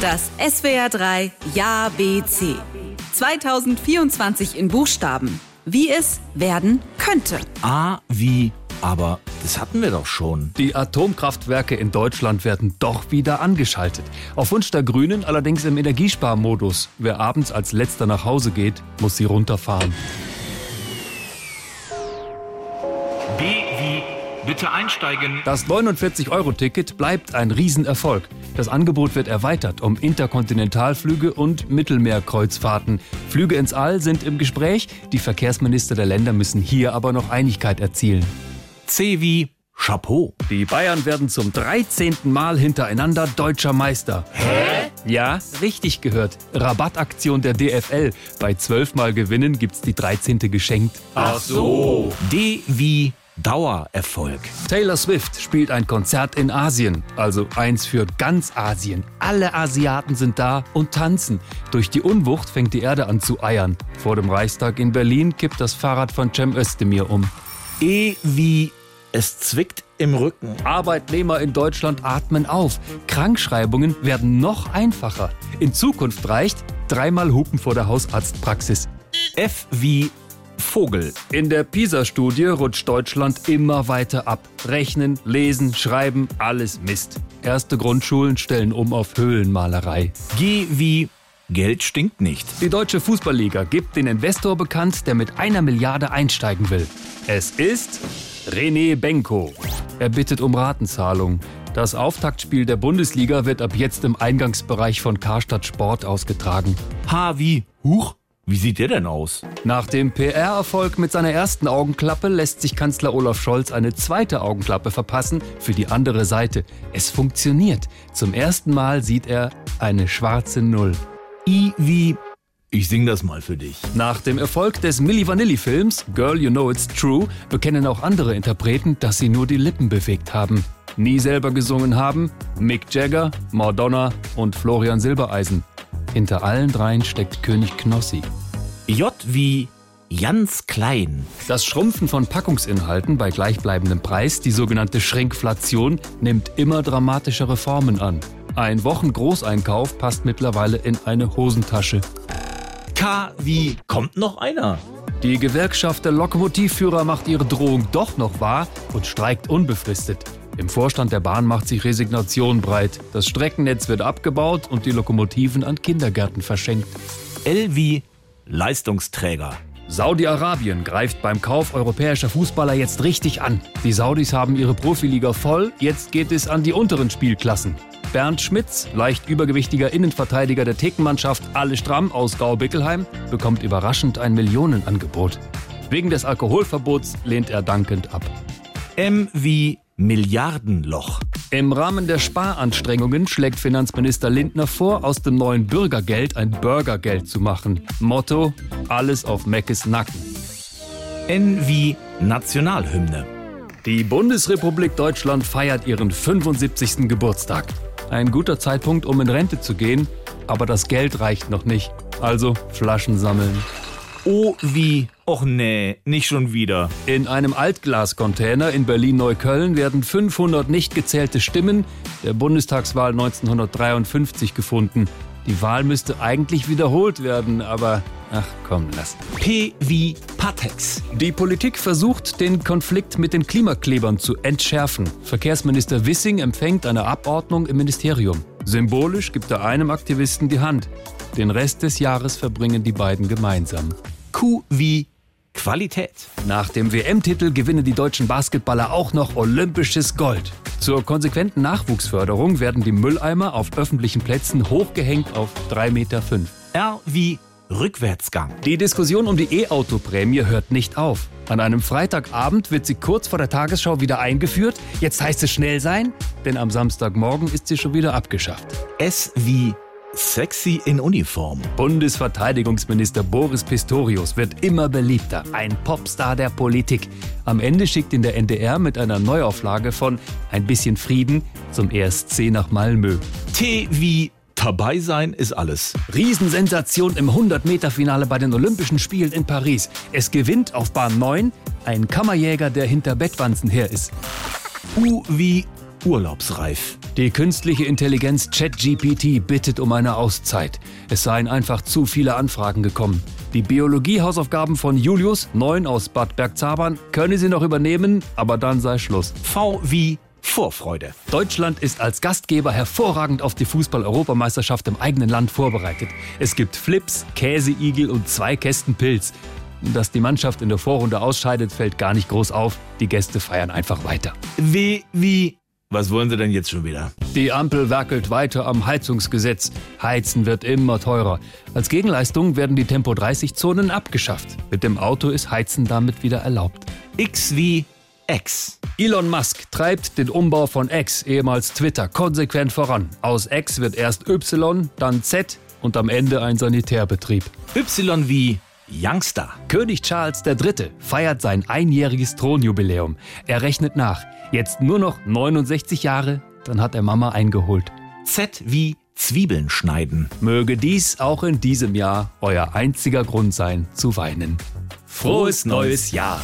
Das SWR 3 Ja BC. 2024 in Buchstaben. Wie es werden könnte. A wie, aber das hatten wir doch schon. Die Atomkraftwerke in Deutschland werden doch wieder angeschaltet. Auf Wunsch der Grünen allerdings im Energiesparmodus. Wer abends als letzter nach Hause geht, muss sie runterfahren. B wie Bitte einsteigen. Das 49-Euro-Ticket bleibt ein Riesenerfolg. Das Angebot wird erweitert um Interkontinentalflüge und Mittelmeerkreuzfahrten. Flüge ins All sind im Gespräch. Die Verkehrsminister der Länder müssen hier aber noch Einigkeit erzielen. C wie Chapeau. Die Bayern werden zum 13. Mal hintereinander deutscher Meister. Hä? Ja, richtig gehört. Rabattaktion der DFL. Bei 12 Mal Gewinnen gibt's die 13. geschenkt. Ach so. D wie Dauererfolg. Taylor Swift spielt ein Konzert in Asien, also eins für ganz Asien. Alle Asiaten sind da und tanzen. Durch die Unwucht fängt die Erde an zu eiern. Vor dem Reichstag in Berlin kippt das Fahrrad von Cem Özdemir um. E wie es zwickt im Rücken. Arbeitnehmer in Deutschland atmen auf. Krankschreibungen werden noch einfacher. In Zukunft reicht dreimal Hupen vor der Hausarztpraxis. F wie Vogel. In der PISA-Studie rutscht Deutschland immer weiter ab. Rechnen, lesen, schreiben, alles Mist. Erste Grundschulen stellen um auf Höhlenmalerei. G wie Geld stinkt nicht. Die deutsche Fußballliga gibt den Investor bekannt, der mit einer Milliarde einsteigen will. Es ist René Benko. Er bittet um Ratenzahlung. Das Auftaktspiel der Bundesliga wird ab jetzt im Eingangsbereich von Karstadt Sport ausgetragen. H wie Huch. Wie sieht der denn aus? Nach dem PR-Erfolg mit seiner ersten Augenklappe lässt sich Kanzler Olaf Scholz eine zweite Augenklappe verpassen für die andere Seite. Es funktioniert. Zum ersten Mal sieht er eine schwarze Null. I wie ich sing das mal für dich. Nach dem Erfolg des Milli Vanilli-Films Girl You Know It's True bekennen auch andere Interpreten, dass sie nur die Lippen bewegt haben. Nie selber gesungen haben Mick Jagger, Madonna und Florian Silbereisen. Hinter allen dreien steckt König Knossi. J wie Ganz klein. Das Schrumpfen von Packungsinhalten bei gleichbleibendem Preis, die sogenannte Schränkflation, nimmt immer dramatischere Formen an. Ein Wochengroßeinkauf passt mittlerweile in eine Hosentasche. K wie kommt noch einer? Die Gewerkschaft der Lokomotivführer macht ihre Drohung doch noch wahr und streikt unbefristet. Im Vorstand der Bahn macht sich Resignation breit. Das Streckennetz wird abgebaut und die Lokomotiven an Kindergärten verschenkt. L wie Leistungsträger. Saudi-Arabien greift beim Kauf europäischer Fußballer jetzt richtig an. Die Saudis haben ihre Profiliga voll, jetzt geht es an die unteren Spielklassen. Bernd Schmitz, leicht übergewichtiger Innenverteidiger der Thekenmannschaft Alle Stramm aus Gau-Bickelheim, bekommt überraschend ein Millionenangebot. Wegen des Alkoholverbots lehnt er dankend ab. M wie Milliardenloch. Im Rahmen der Sparanstrengungen schlägt Finanzminister Lindner vor, aus dem neuen Bürgergeld ein Bürgergeld zu machen. Motto: Alles auf Meckes Nacken. N wie Nationalhymne. Die Bundesrepublik Deutschland feiert ihren 75. Geburtstag. Ein guter Zeitpunkt, um in Rente zu gehen, aber das Geld reicht noch nicht. Also Flaschen sammeln. O wie Och nee, nicht schon wieder. In einem Altglascontainer in Berlin-Neukölln werden 500 nicht gezählte Stimmen der Bundestagswahl 1953 gefunden. Die Wahl müsste eigentlich wiederholt werden, aber ach komm, lass. P wie Patex. Die Politik versucht, den Konflikt mit den Klimaklebern zu entschärfen. Verkehrsminister Wissing empfängt eine Abordnung im Ministerium. Symbolisch gibt er einem Aktivisten die Hand. Den Rest des Jahres verbringen die beiden gemeinsam. Q wie Qualität. Nach dem WM-Titel gewinnen die deutschen Basketballer auch noch olympisches Gold. Zur konsequenten Nachwuchsförderung werden die Mülleimer auf öffentlichen Plätzen hochgehängt auf 3,5 Meter. R wie Rückwärtsgang. Die Diskussion um die E-Auto-Prämie hört nicht auf. An einem Freitagabend wird sie kurz vor der Tagesschau wieder eingeführt. Jetzt heißt es schnell sein, denn am Samstagmorgen ist sie schon wieder abgeschafft. S wie Sexy in Uniform. Bundesverteidigungsminister Boris Pistorius wird immer beliebter. Ein Popstar der Politik. Am Ende schickt ihn der NDR mit einer Neuauflage von Ein bisschen Frieden zum ESC nach Malmö. T wie Dabei sein ist alles. Riesensensation im 100-Meter-Finale bei den Olympischen Spielen in Paris. Es gewinnt auf Bahn 9 ein Kammerjäger, der hinter Bettwanzen her ist. U wie urlaubsreif. Die künstliche Intelligenz ChatGPT bittet um eine Auszeit. Es seien einfach zu viele Anfragen gekommen. Die Biologie-Hausaufgaben von Julius, 9 aus Bad Bergzabern, könne sie noch übernehmen, aber dann sei Schluss. V wie Vorfreude. Deutschland ist als Gastgeber hervorragend auf die Fußball-Europameisterschaft im eigenen Land vorbereitet. Es gibt Flips, Käseigel und zwei Kästen Pilz. Dass die Mannschaft in der Vorrunde ausscheidet, fällt gar nicht groß auf. Die Gäste feiern einfach weiter. W wie was wollen Sie denn jetzt schon wieder? Die Ampel werkelt weiter am Heizungsgesetz. Heizen wird immer teurer. Als Gegenleistung werden die Tempo-30-Zonen abgeschafft. Mit dem Auto ist Heizen damit wieder erlaubt. X wie X. Elon Musk treibt den Umbau von X, ehemals Twitter, konsequent voran. Aus X wird erst Y, dann Z und am Ende ein Sanitärbetrieb. Y wie Youngster. König Charles III. feiert sein einjähriges Thronjubiläum. Er rechnet nach. Jetzt nur noch 69 Jahre, dann hat er Mama eingeholt. Z wie Zwiebeln schneiden. Möge dies auch in diesem Jahr euer einziger Grund sein, zu weinen. Frohes neues Jahr!